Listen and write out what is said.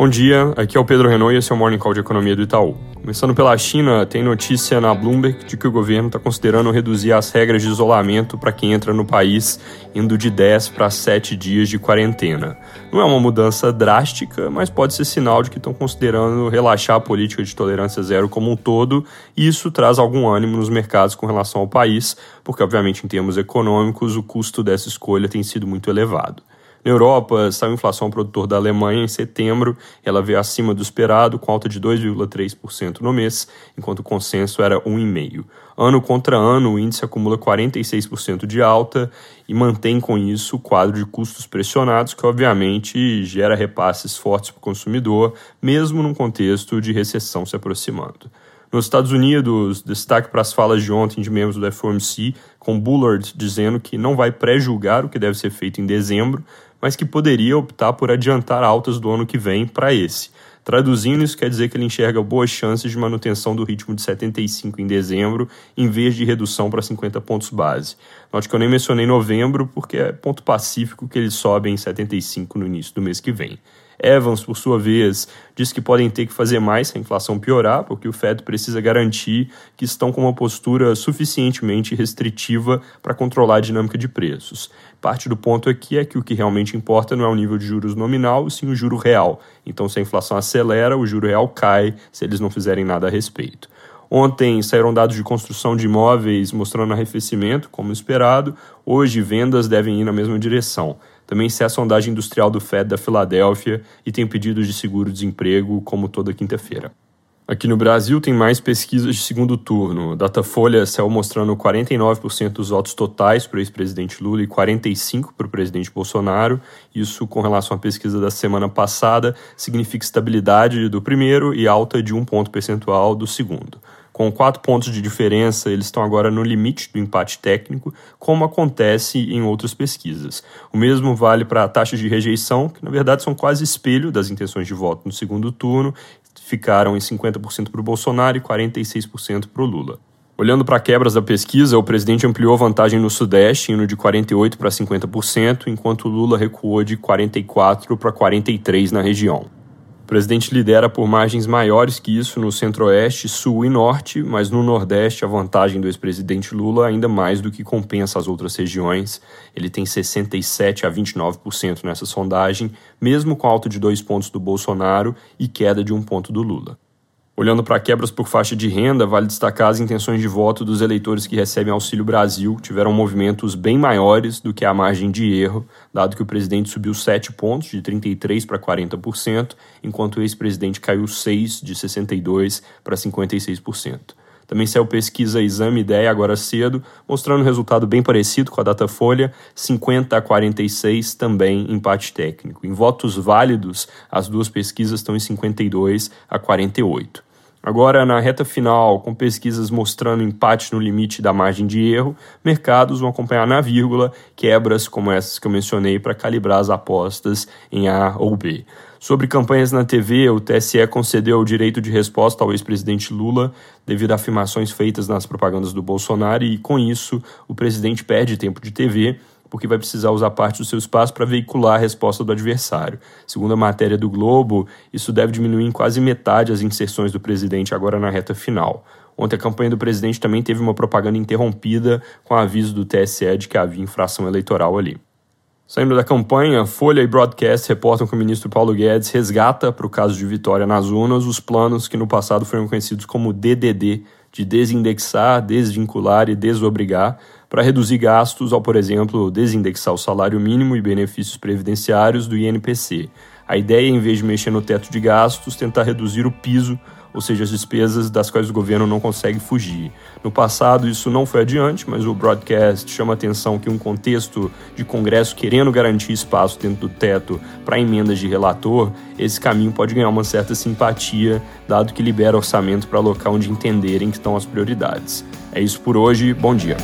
Bom dia, aqui é o Pedro Renault e esse é o Morning Call de Economia do Itaú. Começando pela China, tem notícia na Bloomberg de que o governo está considerando reduzir as regras de isolamento para quem entra no país, indo de 10 para 7 dias de quarentena. Não é uma mudança drástica, mas pode ser sinal de que estão considerando relaxar a política de tolerância zero como um todo, e isso traz algum ânimo nos mercados com relação ao país, porque, obviamente, em termos econômicos, o custo dessa escolha tem sido muito elevado. Na Europa, saiu a inflação produtor da Alemanha em setembro, ela veio acima do esperado, com alta de 2,3% no mês, enquanto o consenso era 1,5%. Ano contra ano, o índice acumula 46% de alta e mantém com isso o quadro de custos pressionados, que obviamente gera repasses fortes para o consumidor, mesmo num contexto de recessão se aproximando. Nos Estados Unidos, destaque para as falas de ontem de membros do FOMC, com Bullard dizendo que não vai pré-julgar o que deve ser feito em dezembro, mas que poderia optar por adiantar altas do ano que vem para esse. Traduzindo, isso quer dizer que ele enxerga boas chances de manutenção do ritmo de 75 em dezembro, em vez de redução para 50 pontos base. Note que eu nem mencionei novembro, porque é ponto pacífico que eles sobem em 75 no início do mês que vem. Evans, por sua vez, diz que podem ter que fazer mais se a inflação piorar, porque o Fed precisa garantir que estão com uma postura suficientemente restritiva para controlar a dinâmica de preços. Parte do ponto aqui é que o que realmente importa não é o nível de juros nominal, sim o juro real. Então, se a inflação acelera, o juro real cai se eles não fizerem nada a respeito. Ontem saíram dados de construção de imóveis mostrando arrefecimento, como esperado. Hoje, vendas devem ir na mesma direção. Também sai a sondagem industrial do Fed da Filadélfia e tem pedidos de seguro-desemprego, como toda quinta-feira. Aqui no Brasil tem mais pesquisas de segundo turno. Datafolha saiu mostrando 49% dos votos totais para o ex-presidente Lula e 45% para o presidente Bolsonaro. Isso, com relação à pesquisa da semana passada, significa estabilidade do primeiro e alta de um ponto percentual do segundo. Com quatro pontos de diferença, eles estão agora no limite do empate técnico, como acontece em outras pesquisas. O mesmo vale para taxas de rejeição, que na verdade são quase espelho das intenções de voto no segundo turno, ficaram em 50% para o Bolsonaro e 46% para o Lula. Olhando para quebras da pesquisa, o presidente ampliou a vantagem no Sudeste, indo de 48% para 50%, enquanto Lula recuou de 44% para 43% na região. O presidente lidera por margens maiores que isso no centro-oeste, sul e norte, mas no nordeste a vantagem do ex-presidente Lula ainda mais do que compensa as outras regiões. Ele tem 67 a 29% nessa sondagem, mesmo com alta de dois pontos do Bolsonaro e queda de um ponto do Lula. Olhando para quebras por faixa de renda, vale destacar as intenções de voto dos eleitores que recebem Auxílio Brasil, tiveram movimentos bem maiores do que a margem de erro, dado que o presidente subiu 7 pontos, de 33% para 40%, enquanto o ex-presidente caiu 6, de 62% para 56%. Também saiu pesquisa Exame Ideia agora cedo, mostrando um resultado bem parecido com a Datafolha, 50 a 46 também empate técnico. Em votos válidos, as duas pesquisas estão em 52 a 48. Agora, na reta final, com pesquisas mostrando empate no limite da margem de erro, mercados vão acompanhar na vírgula quebras como essas que eu mencionei para calibrar as apostas em A ou B. Sobre campanhas na TV, o TSE concedeu o direito de resposta ao ex-presidente Lula devido a afirmações feitas nas propagandas do Bolsonaro e, com isso, o presidente perde tempo de TV porque vai precisar usar parte do seu espaço para veicular a resposta do adversário. Segundo a matéria do Globo, isso deve diminuir em quase metade as inserções do presidente agora na reta final. Ontem a campanha do presidente também teve uma propaganda interrompida com aviso do TSE de que havia infração eleitoral ali. Saindo da campanha, Folha e Broadcast reportam que o ministro Paulo Guedes resgata, para o caso de vitória nas urnas, os planos que no passado foram conhecidos como DDD, de desindexar, desvincular e desobrigar, para reduzir gastos ao, por exemplo, desindexar o salário mínimo e benefícios previdenciários do INPC. A ideia em vez de mexer no teto de gastos, tentar reduzir o piso, ou seja, as despesas das quais o governo não consegue fugir. No passado, isso não foi adiante, mas o broadcast chama a atenção que, um contexto de Congresso querendo garantir espaço dentro do teto para emendas de relator, esse caminho pode ganhar uma certa simpatia, dado que libera orçamento para alocar onde entenderem que estão as prioridades. É isso por hoje, bom dia.